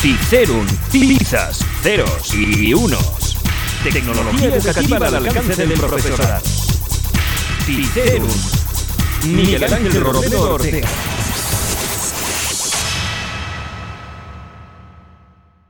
Cicerum, tizas, ceros y unos. Tecnología educativa al alcance del profesorado. Cicerum. Miguel Ángel Romero Ortega.